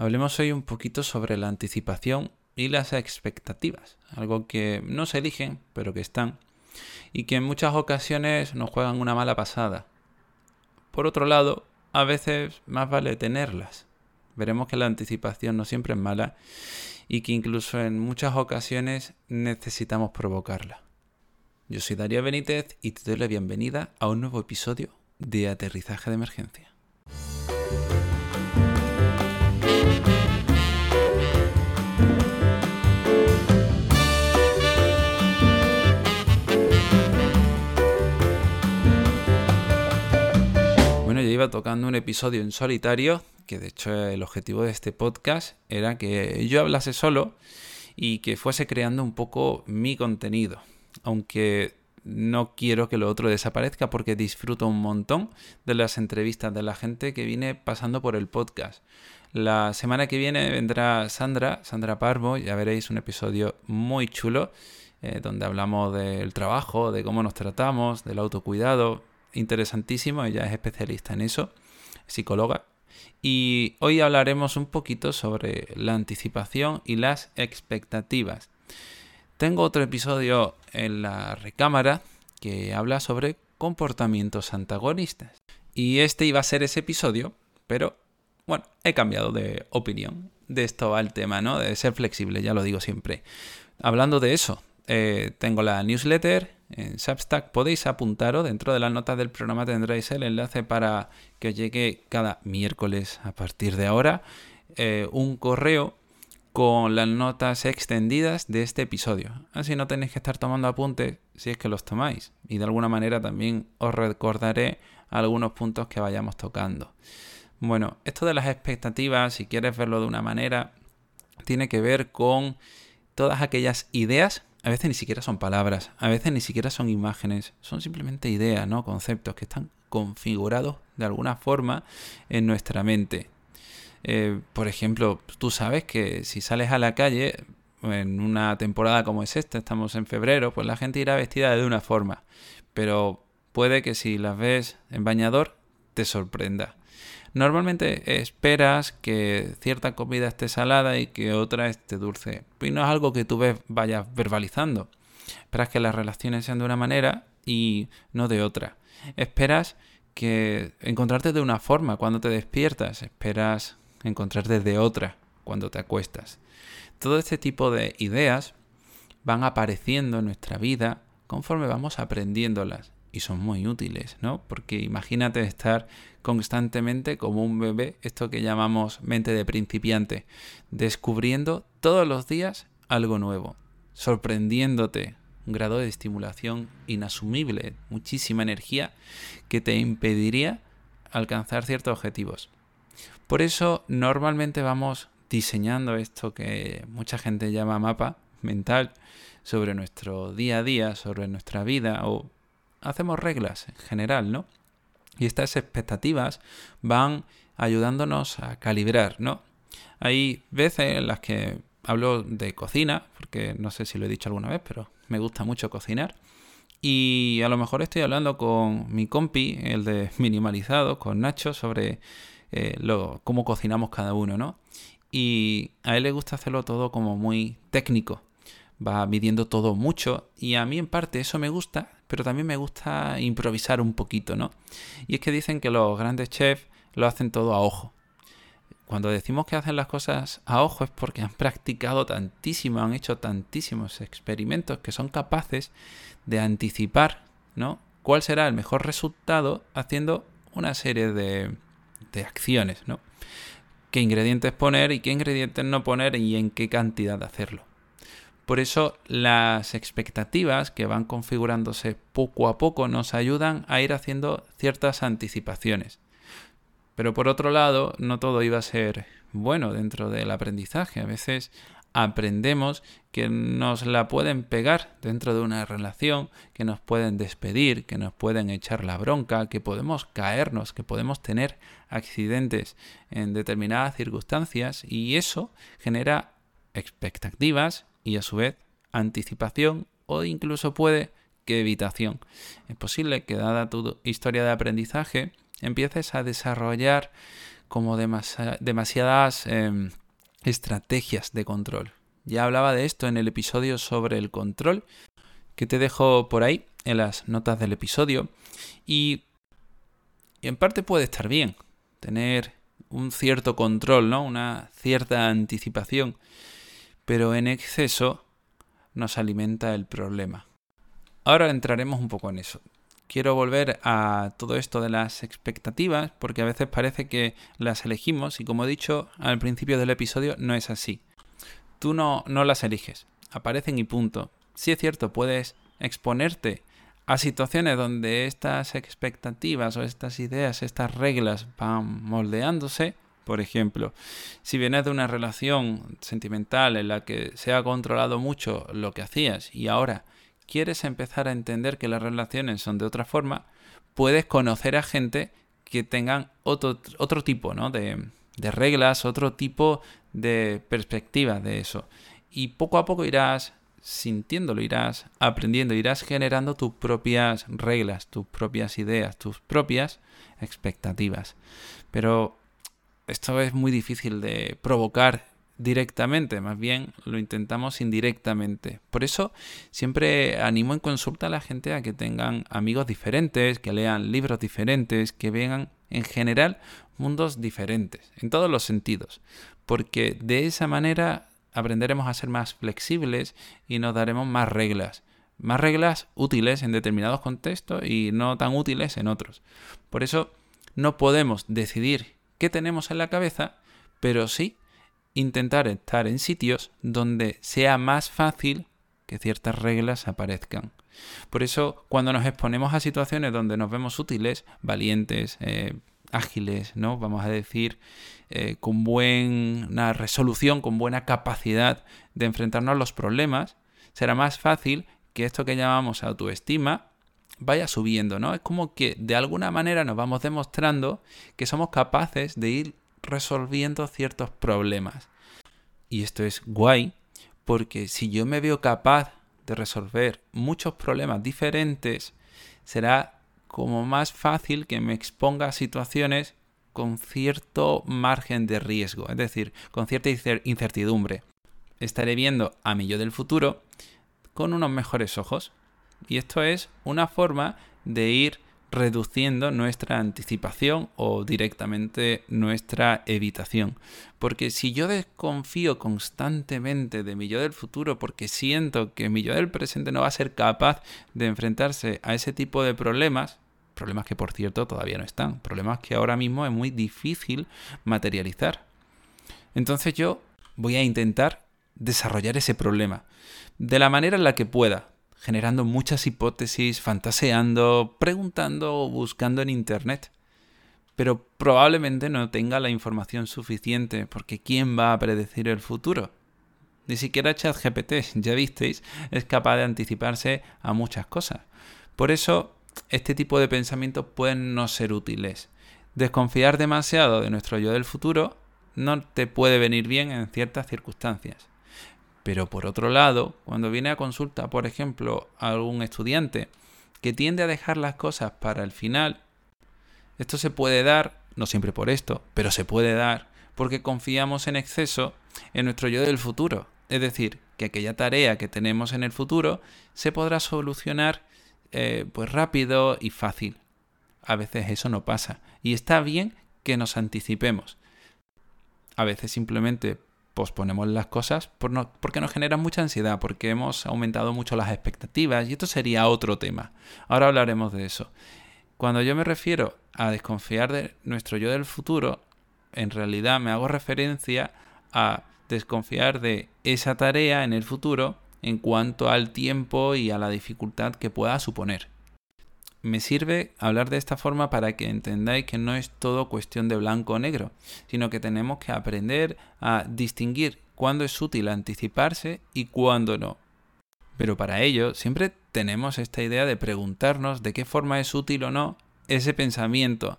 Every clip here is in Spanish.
Hablemos hoy un poquito sobre la anticipación y las expectativas, algo que no se eligen, pero que están, y que en muchas ocasiones nos juegan una mala pasada. Por otro lado, a veces más vale tenerlas. Veremos que la anticipación no siempre es mala y que incluso en muchas ocasiones necesitamos provocarla. Yo soy Darío Benítez y te doy la bienvenida a un nuevo episodio de Aterrizaje de Emergencia. Iba tocando un episodio en solitario, que de hecho el objetivo de este podcast era que yo hablase solo y que fuese creando un poco mi contenido. Aunque no quiero que lo otro desaparezca porque disfruto un montón de las entrevistas de la gente que viene pasando por el podcast. La semana que viene vendrá Sandra, Sandra Parvo, ya veréis un episodio muy chulo eh, donde hablamos del trabajo, de cómo nos tratamos, del autocuidado, interesantísimo, ella es especialista en eso, psicóloga. Y hoy hablaremos un poquito sobre la anticipación y las expectativas. Tengo otro episodio en la recámara que habla sobre comportamientos antagonistas. Y este iba a ser ese episodio, pero bueno, he cambiado de opinión. De esto va el tema, ¿no? De ser flexible, ya lo digo siempre. Hablando de eso, eh, tengo la newsletter en Substack. Podéis apuntaros, dentro de las notas del programa tendréis el enlace para que os llegue cada miércoles a partir de ahora eh, un correo con las notas extendidas de este episodio. Así no tenéis que estar tomando apuntes si es que los tomáis. Y de alguna manera también os recordaré algunos puntos que vayamos tocando. Bueno, esto de las expectativas, si quieres verlo de una manera, tiene que ver con todas aquellas ideas a veces ni siquiera son palabras, a veces ni siquiera son imágenes, son simplemente ideas, ¿no? Conceptos que están configurados de alguna forma en nuestra mente. Eh, por ejemplo, tú sabes que si sales a la calle en una temporada como es esta, estamos en febrero, pues la gente irá vestida de una forma. Pero puede que si las ves en bañador, te sorprenda. Normalmente esperas que cierta comida esté salada y que otra esté dulce. Y no es algo que tú ves, vayas verbalizando. Esperas que las relaciones sean de una manera y no de otra. Esperas que encontrarte de una forma cuando te despiertas. Esperas encontrarte de otra cuando te acuestas. Todo este tipo de ideas van apareciendo en nuestra vida conforme vamos aprendiéndolas y son muy útiles, ¿no? Porque imagínate estar constantemente como un bebé, esto que llamamos mente de principiante, descubriendo todos los días algo nuevo, sorprendiéndote, un grado de estimulación inasumible, muchísima energía que te impediría alcanzar ciertos objetivos. Por eso normalmente vamos diseñando esto que mucha gente llama mapa mental sobre nuestro día a día, sobre nuestra vida o hacemos reglas en general, ¿no? Y estas expectativas van ayudándonos a calibrar, ¿no? Hay veces en las que hablo de cocina, porque no sé si lo he dicho alguna vez, pero me gusta mucho cocinar. Y a lo mejor estoy hablando con mi compi, el de minimalizado, con Nacho, sobre eh, lo, cómo cocinamos cada uno, ¿no? Y a él le gusta hacerlo todo como muy técnico va midiendo todo mucho y a mí en parte eso me gusta, pero también me gusta improvisar un poquito, ¿no? Y es que dicen que los grandes chefs lo hacen todo a ojo. Cuando decimos que hacen las cosas a ojo es porque han practicado tantísimo, han hecho tantísimos experimentos que son capaces de anticipar, ¿no? ¿Cuál será el mejor resultado haciendo una serie de, de acciones, ¿no? ¿Qué ingredientes poner y qué ingredientes no poner y en qué cantidad hacerlo? Por eso las expectativas que van configurándose poco a poco nos ayudan a ir haciendo ciertas anticipaciones. Pero por otro lado, no todo iba a ser bueno dentro del aprendizaje. A veces aprendemos que nos la pueden pegar dentro de una relación, que nos pueden despedir, que nos pueden echar la bronca, que podemos caernos, que podemos tener accidentes en determinadas circunstancias y eso genera expectativas y a su vez anticipación o incluso puede que evitación. Es posible que dada tu historia de aprendizaje empieces a desarrollar como demasiadas em, estrategias de control. Ya hablaba de esto en el episodio sobre el control, que te dejo por ahí en las notas del episodio. Y, en parte puede estar bien tener un cierto control, ¿no? Una cierta anticipación. Pero en exceso nos alimenta el problema. Ahora entraremos un poco en eso. Quiero volver a todo esto de las expectativas porque a veces parece que las elegimos y como he dicho al principio del episodio no es así tú no, no las eliges, aparecen y punto. Si es cierto, puedes exponerte a situaciones donde estas expectativas o estas ideas, estas reglas van moldeándose. Por ejemplo, si vienes de una relación sentimental en la que se ha controlado mucho lo que hacías y ahora quieres empezar a entender que las relaciones son de otra forma, puedes conocer a gente que tengan otro, otro tipo ¿no? de, de reglas, otro tipo de perspectiva de eso. Y poco a poco irás sintiéndolo, irás aprendiendo, irás generando tus propias reglas, tus propias ideas, tus propias expectativas. Pero esto es muy difícil de provocar directamente, más bien lo intentamos indirectamente. Por eso siempre animo en consulta a la gente a que tengan amigos diferentes, que lean libros diferentes, que vean en general mundos diferentes, en todos los sentidos, porque de esa manera aprenderemos a ser más flexibles y nos daremos más reglas, más reglas útiles en determinados contextos y no tan útiles en otros. Por eso no podemos decidir qué tenemos en la cabeza, pero sí intentar estar en sitios donde sea más fácil que ciertas reglas aparezcan. Por eso, cuando nos exponemos a situaciones donde nos vemos útiles, valientes, eh, ágiles, ¿no? Vamos a decir, eh, con buena resolución, con buena capacidad de enfrentarnos a los problemas, será más fácil que esto que llamamos autoestima vaya subiendo, ¿no? Es como que de alguna manera nos vamos demostrando que somos capaces de ir resolviendo ciertos problemas. Y esto es guay porque si yo me veo capaz de resolver muchos problemas diferentes, será como más fácil que me exponga a situaciones con cierto margen de riesgo, es decir, con cierta incertidumbre. Estaré viendo a mi yo del futuro con unos mejores ojos. Y esto es una forma de ir reduciendo nuestra anticipación o directamente nuestra evitación. Porque si yo desconfío constantemente de mi yo del futuro porque siento que mi yo del presente no va a ser capaz de enfrentarse a ese tipo de problemas, problemas que por cierto todavía no están, problemas que ahora mismo es muy difícil materializar. Entonces yo voy a intentar desarrollar ese problema de la manera en la que pueda, generando muchas hipótesis, fantaseando, preguntando o buscando en Internet. Pero probablemente no tenga la información suficiente, porque ¿quién va a predecir el futuro? Ni siquiera ChatGPT, ya visteis, es capaz de anticiparse a muchas cosas. Por eso, este tipo de pensamientos pueden no ser útiles. Desconfiar demasiado de nuestro yo del futuro no te puede venir bien en ciertas circunstancias. Pero por otro lado, cuando viene a consulta, por ejemplo, a algún estudiante que tiende a dejar las cosas para el final, esto se puede dar, no siempre por esto, pero se puede dar porque confiamos en exceso en nuestro yo del futuro. Es decir, que aquella tarea que tenemos en el futuro se podrá solucionar eh, pues rápido y fácil. A veces eso no pasa. Y está bien que nos anticipemos. A veces simplemente posponemos las cosas porque nos genera mucha ansiedad, porque hemos aumentado mucho las expectativas y esto sería otro tema. Ahora hablaremos de eso. Cuando yo me refiero a desconfiar de nuestro yo del futuro, en realidad me hago referencia a desconfiar de esa tarea en el futuro en cuanto al tiempo y a la dificultad que pueda suponer me sirve hablar de esta forma para que entendáis que no es todo cuestión de blanco o negro, sino que tenemos que aprender a distinguir cuándo es útil anticiparse y cuándo no. Pero para ello siempre tenemos esta idea de preguntarnos de qué forma es útil o no ese pensamiento.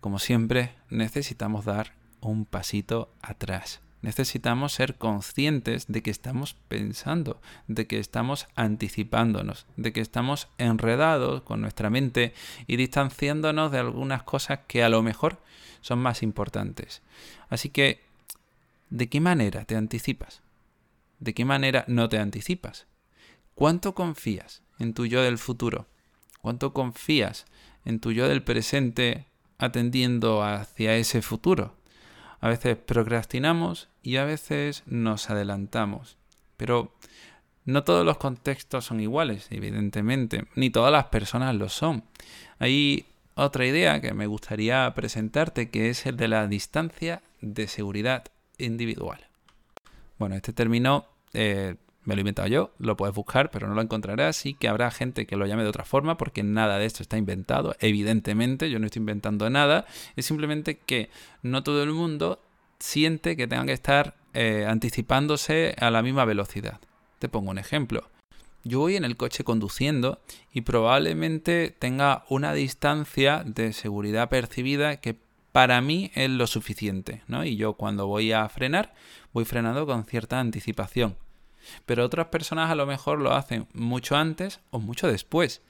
Como siempre, necesitamos dar un pasito atrás. Necesitamos ser conscientes de que estamos pensando, de que estamos anticipándonos, de que estamos enredados con nuestra mente y distanciándonos de algunas cosas que a lo mejor son más importantes. Así que, ¿de qué manera te anticipas? ¿De qué manera no te anticipas? ¿Cuánto confías en tu yo del futuro? ¿Cuánto confías en tu yo del presente atendiendo hacia ese futuro? A veces procrastinamos y a veces nos adelantamos. Pero no todos los contextos son iguales, evidentemente, ni todas las personas lo son. Hay otra idea que me gustaría presentarte que es el de la distancia de seguridad individual. Bueno, este término eh, me lo he inventado yo, lo puedes buscar, pero no lo encontrarás y que habrá gente que lo llame de otra forma porque nada de esto está inventado. Evidentemente, yo no estoy inventando nada, es simplemente que no todo el mundo siente que tenga que estar eh, anticipándose a la misma velocidad. Te pongo un ejemplo. Yo voy en el coche conduciendo y probablemente tenga una distancia de seguridad percibida que para mí es lo suficiente, ¿no? Y yo cuando voy a frenar, voy frenando con cierta anticipación. Pero otras personas a lo mejor lo hacen mucho antes o mucho después.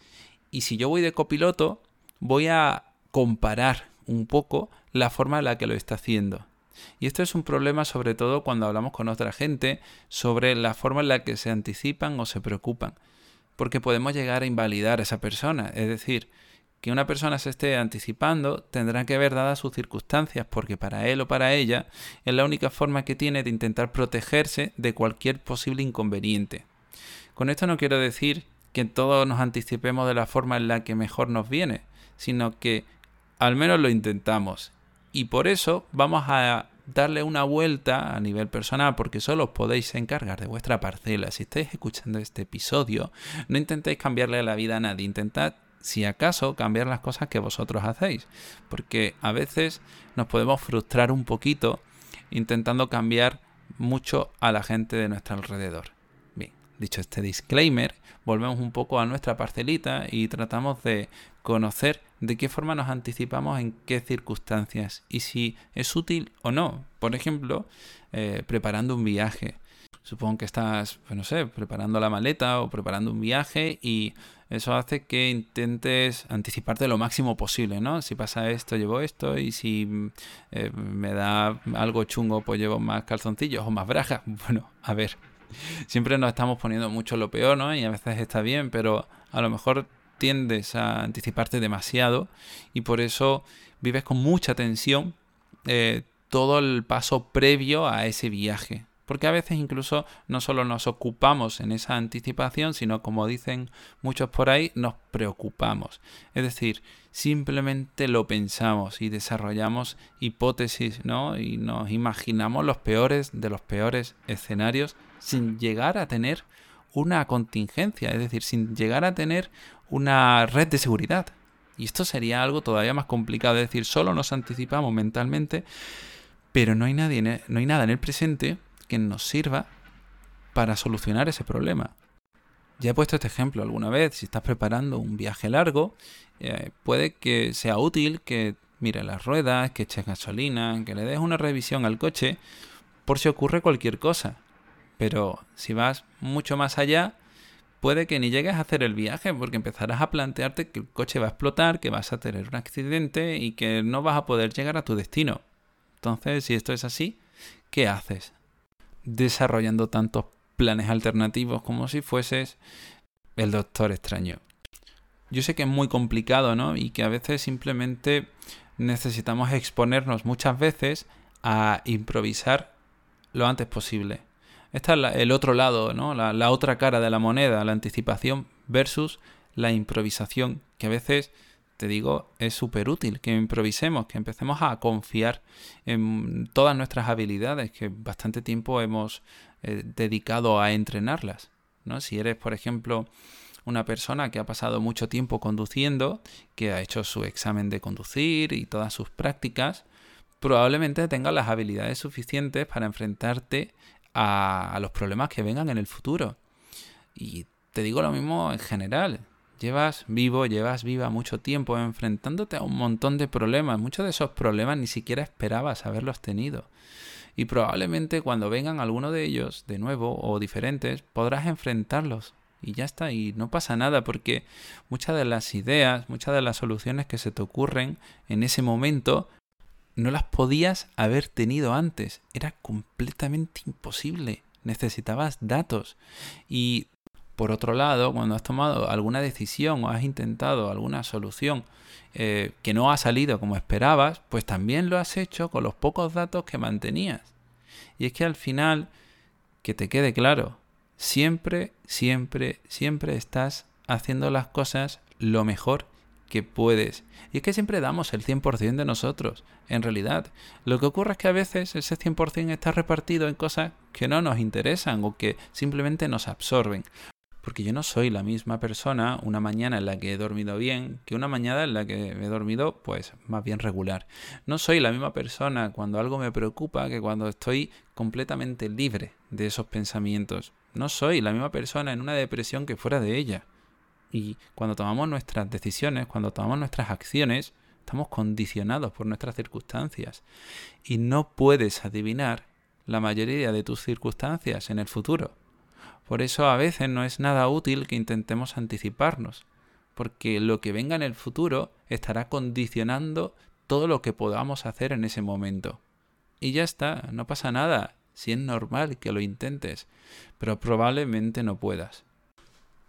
Y si yo voy de copiloto, voy a comparar un poco la forma en la que lo está haciendo. Y esto es un problema sobre todo cuando hablamos con otra gente sobre la forma en la que se anticipan o se preocupan. Porque podemos llegar a invalidar a esa persona. Es decir, que una persona se esté anticipando tendrá que ver dadas sus circunstancias, porque para él o para ella es la única forma que tiene de intentar protegerse de cualquier posible inconveniente. Con esto no quiero decir que todos nos anticipemos de la forma en la que mejor nos viene, sino que al menos lo intentamos. Y por eso vamos a darle una vuelta a nivel personal, porque solo os podéis encargar de vuestra parcela. Si estáis escuchando este episodio, no intentéis cambiarle la vida a nadie, intentad si acaso, cambiar las cosas que vosotros hacéis. Porque a veces nos podemos frustrar un poquito intentando cambiar mucho a la gente de nuestro alrededor. Bien, dicho este disclaimer, volvemos un poco a nuestra parcelita y tratamos de conocer de qué forma nos anticipamos en qué circunstancias y si es útil o no. Por ejemplo, eh, preparando un viaje. Supongo que estás, pues no sé, preparando la maleta o preparando un viaje y eso hace que intentes anticiparte lo máximo posible, ¿no? Si pasa esto, llevo esto y si eh, me da algo chungo, pues llevo más calzoncillos o más brajas. Bueno, a ver, siempre nos estamos poniendo mucho lo peor, ¿no? Y a veces está bien, pero a lo mejor tiendes a anticiparte demasiado y por eso vives con mucha tensión eh, todo el paso previo a ese viaje. Porque a veces incluso no solo nos ocupamos en esa anticipación, sino como dicen muchos por ahí, nos preocupamos. Es decir, simplemente lo pensamos y desarrollamos hipótesis, ¿no? Y nos imaginamos los peores de los peores escenarios sin llegar a tener una contingencia, es decir, sin llegar a tener una red de seguridad. Y esto sería algo todavía más complicado, es decir, solo nos anticipamos mentalmente, pero no hay, nadie, no hay nada en el presente que nos sirva para solucionar ese problema. Ya he puesto este ejemplo alguna vez, si estás preparando un viaje largo, eh, puede que sea útil que mire las ruedas, que eches gasolina, que le des una revisión al coche, por si ocurre cualquier cosa. Pero si vas mucho más allá, puede que ni llegues a hacer el viaje porque empezarás a plantearte que el coche va a explotar, que vas a tener un accidente y que no vas a poder llegar a tu destino. Entonces, si esto es así, ¿qué haces? Desarrollando tantos planes alternativos como si fueses el doctor extraño. Yo sé que es muy complicado, ¿no? Y que a veces simplemente necesitamos exponernos muchas veces a improvisar lo antes posible. Este es el otro lado, ¿no? La otra cara de la moneda, la anticipación versus la improvisación, que a veces te digo, es súper útil que improvisemos, que empecemos a confiar en todas nuestras habilidades, que bastante tiempo hemos eh, dedicado a entrenarlas. ¿no? Si eres, por ejemplo, una persona que ha pasado mucho tiempo conduciendo, que ha hecho su examen de conducir y todas sus prácticas, probablemente tengas las habilidades suficientes para enfrentarte a, a los problemas que vengan en el futuro. Y te digo lo mismo en general. Llevas vivo, llevas viva mucho tiempo enfrentándote a un montón de problemas. Muchos de esos problemas ni siquiera esperabas haberlos tenido. Y probablemente cuando vengan alguno de ellos de nuevo o diferentes, podrás enfrentarlos. Y ya está, y no pasa nada porque muchas de las ideas, muchas de las soluciones que se te ocurren en ese momento no las podías haber tenido antes. Era completamente imposible. Necesitabas datos. Y por otro lado, cuando has tomado alguna decisión o has intentado alguna solución eh, que no ha salido como esperabas, pues también lo has hecho con los pocos datos que mantenías. Y es que al final, que te quede claro, siempre, siempre, siempre estás haciendo las cosas lo mejor que puedes. Y es que siempre damos el 100% de nosotros, en realidad. Lo que ocurre es que a veces ese 100% está repartido en cosas que no nos interesan o que simplemente nos absorben. Porque yo no soy la misma persona una mañana en la que he dormido bien que una mañana en la que he dormido pues más bien regular. No soy la misma persona cuando algo me preocupa que cuando estoy completamente libre de esos pensamientos. No soy la misma persona en una depresión que fuera de ella. Y cuando tomamos nuestras decisiones, cuando tomamos nuestras acciones, estamos condicionados por nuestras circunstancias. Y no puedes adivinar la mayoría de tus circunstancias en el futuro. Por eso a veces no es nada útil que intentemos anticiparnos, porque lo que venga en el futuro estará condicionando todo lo que podamos hacer en ese momento. Y ya está, no pasa nada, si es normal que lo intentes, pero probablemente no puedas.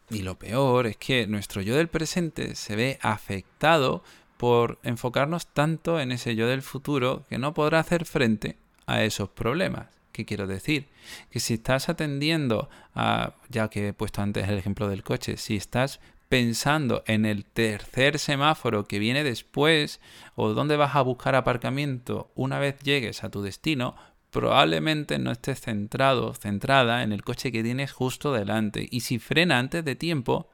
Y lo peor es que nuestro yo del presente se ve afectado por enfocarnos tanto en ese yo del futuro que no podrá hacer frente a esos problemas. ¿Qué quiero decir? Que si estás atendiendo a, ya que he puesto antes el ejemplo del coche, si estás pensando en el tercer semáforo que viene después o dónde vas a buscar aparcamiento una vez llegues a tu destino, probablemente no estés centrado, centrada en el coche que tienes justo delante. Y si frena antes de tiempo,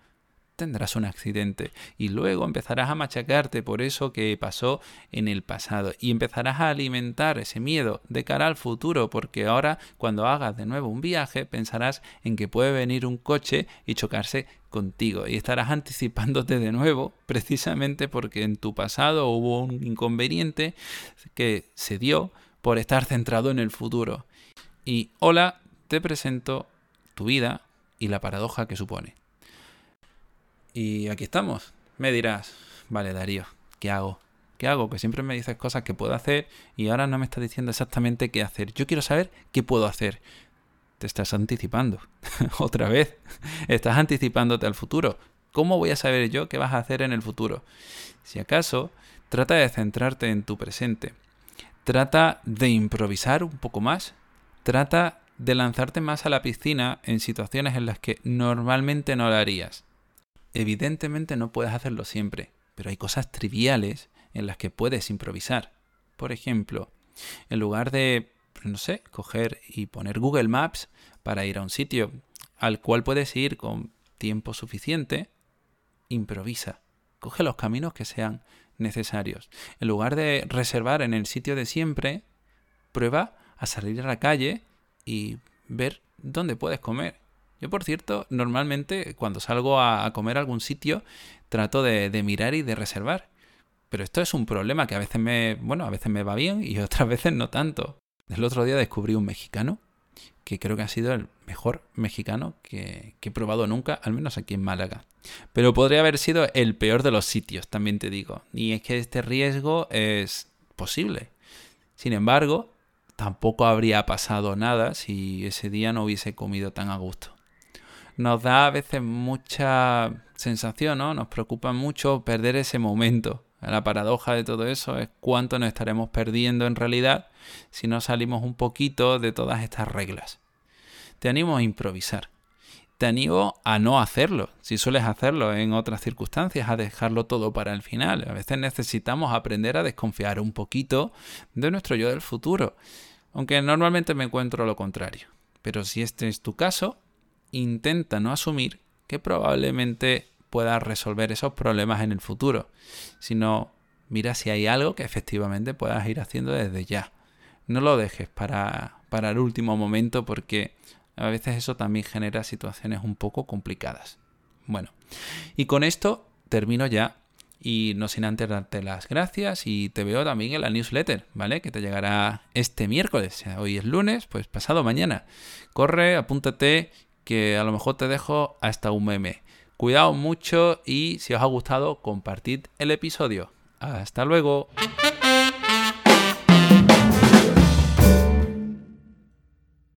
tendrás un accidente y luego empezarás a machacarte por eso que pasó en el pasado y empezarás a alimentar ese miedo de cara al futuro porque ahora cuando hagas de nuevo un viaje pensarás en que puede venir un coche y chocarse contigo y estarás anticipándote de nuevo precisamente porque en tu pasado hubo un inconveniente que se dio por estar centrado en el futuro. Y hola, te presento tu vida y la paradoja que supone. Y aquí estamos. Me dirás, vale Darío, ¿qué hago? ¿Qué hago? Que siempre me dices cosas que puedo hacer y ahora no me estás diciendo exactamente qué hacer. Yo quiero saber qué puedo hacer. Te estás anticipando. Otra vez. Estás anticipándote al futuro. ¿Cómo voy a saber yo qué vas a hacer en el futuro? Si acaso, trata de centrarte en tu presente Trata de improvisar un poco más. Trata de lanzarte más a la piscina en situaciones en las que normalmente no lo harías. Evidentemente no puedes hacerlo siempre, pero hay cosas triviales en las que puedes improvisar. Por ejemplo, en lugar de, no sé, coger y poner Google Maps para ir a un sitio al cual puedes ir con tiempo suficiente, improvisa. Coge los caminos que sean necesarios. En lugar de reservar en el sitio de siempre, prueba a salir a la calle y ver dónde puedes comer. Yo, por cierto, normalmente cuando salgo a, comer a algún sitio, trato de, mirar y de reservar. Pero esto es un problema que a veces me, bueno, a veces me va bien y otras veces no tanto. El otro día descubrí un mexicano que creo que ha sido el mejor mexicano que, he probado nunca, al menos aquí en Málaga. Pero podría haber sido el peor de los sitios, también te digo. Y es que este riesgo es posible. Sin embargo, tampoco habría pasado nada si ese día no hubiese comido tan a gusto. Nos da a veces mucha sensación, ¿no? Nos preocupa mucho perder ese momento. La paradoja de todo eso es cuánto nos estaremos perdiendo en realidad si no salimos un poquito de todas estas reglas. Te animo a improvisar. Te animo a no hacerlo, si sueles hacerlo en otras circunstancias, a dejarlo todo para el final. A veces necesitamos aprender a desconfiar un poquito de nuestro yo del futuro, aunque normalmente me encuentro lo contrario. Pero si este es tu caso, intenta no asumir que probablemente puedas resolver esos problemas en el futuro, sino mira si hay algo que efectivamente puedas ir haciendo desde ya. No lo dejes para, para el último momento porque a veces eso también genera situaciones un poco complicadas. Bueno, y con esto termino ya Y no sin antes darte las gracias y te veo también en la newsletter, ¿vale? Que te llegará este miércoles. Hoy es lunes, pues pasado mañana. Corre, apúntate, que a lo mejor te dejo hasta un meme. Cuidado mucho y si os ha gustado, compartid el episodio. Hasta luego.